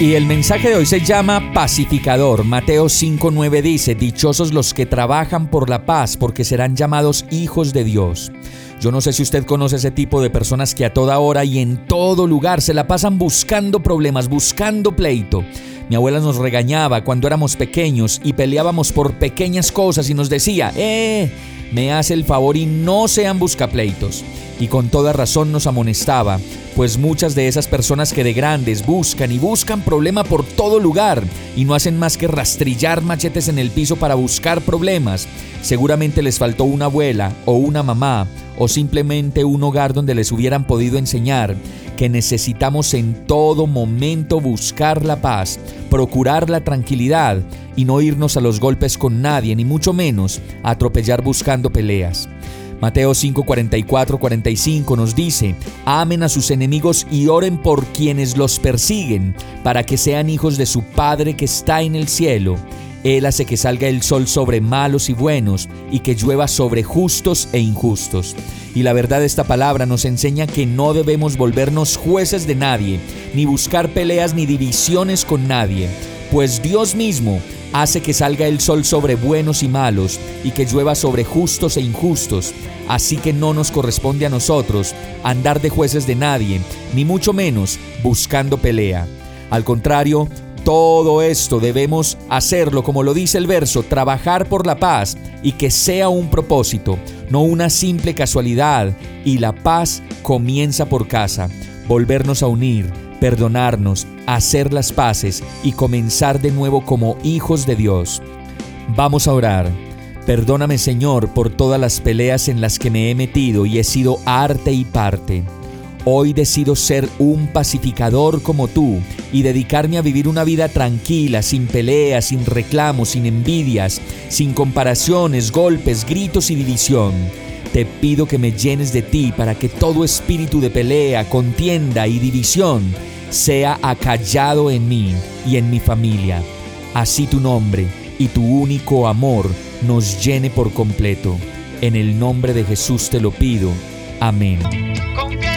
Y el mensaje de hoy se llama pacificador. Mateo 5:9 dice, Dichosos los que trabajan por la paz, porque serán llamados hijos de Dios. Yo no sé si usted conoce ese tipo de personas que a toda hora y en todo lugar se la pasan buscando problemas, buscando pleito. Mi abuela nos regañaba cuando éramos pequeños y peleábamos por pequeñas cosas y nos decía, eh, me hace el favor y no sean buscapleitos. Y con toda razón nos amonestaba, pues muchas de esas personas que de grandes buscan y buscan problema por todo lugar y no hacen más que rastrillar machetes en el piso para buscar problemas, seguramente les faltó una abuela o una mamá o simplemente un hogar donde les hubieran podido enseñar que necesitamos en todo momento buscar la paz, procurar la tranquilidad y no irnos a los golpes con nadie, ni mucho menos atropellar buscando peleas. Mateo 5, 45 nos dice, amen a sus enemigos y oren por quienes los persiguen, para que sean hijos de su Padre que está en el cielo. Él hace que salga el sol sobre malos y buenos y que llueva sobre justos e injustos. Y la verdad de esta palabra nos enseña que no debemos volvernos jueces de nadie, ni buscar peleas ni divisiones con nadie, pues Dios mismo hace que salga el sol sobre buenos y malos y que llueva sobre justos e injustos. Así que no nos corresponde a nosotros andar de jueces de nadie, ni mucho menos buscando pelea. Al contrario, todo esto debemos hacerlo, como lo dice el verso, trabajar por la paz y que sea un propósito, no una simple casualidad. Y la paz comienza por casa, volvernos a unir, perdonarnos, hacer las paces y comenzar de nuevo como hijos de Dios. Vamos a orar. Perdóname Señor por todas las peleas en las que me he metido y he sido arte y parte. Hoy decido ser un pacificador como tú y dedicarme a vivir una vida tranquila, sin peleas, sin reclamos, sin envidias, sin comparaciones, golpes, gritos y división. Te pido que me llenes de ti para que todo espíritu de pelea, contienda y división sea acallado en mí y en mi familia. Así tu nombre y tu único amor nos llene por completo. En el nombre de Jesús te lo pido. Amén.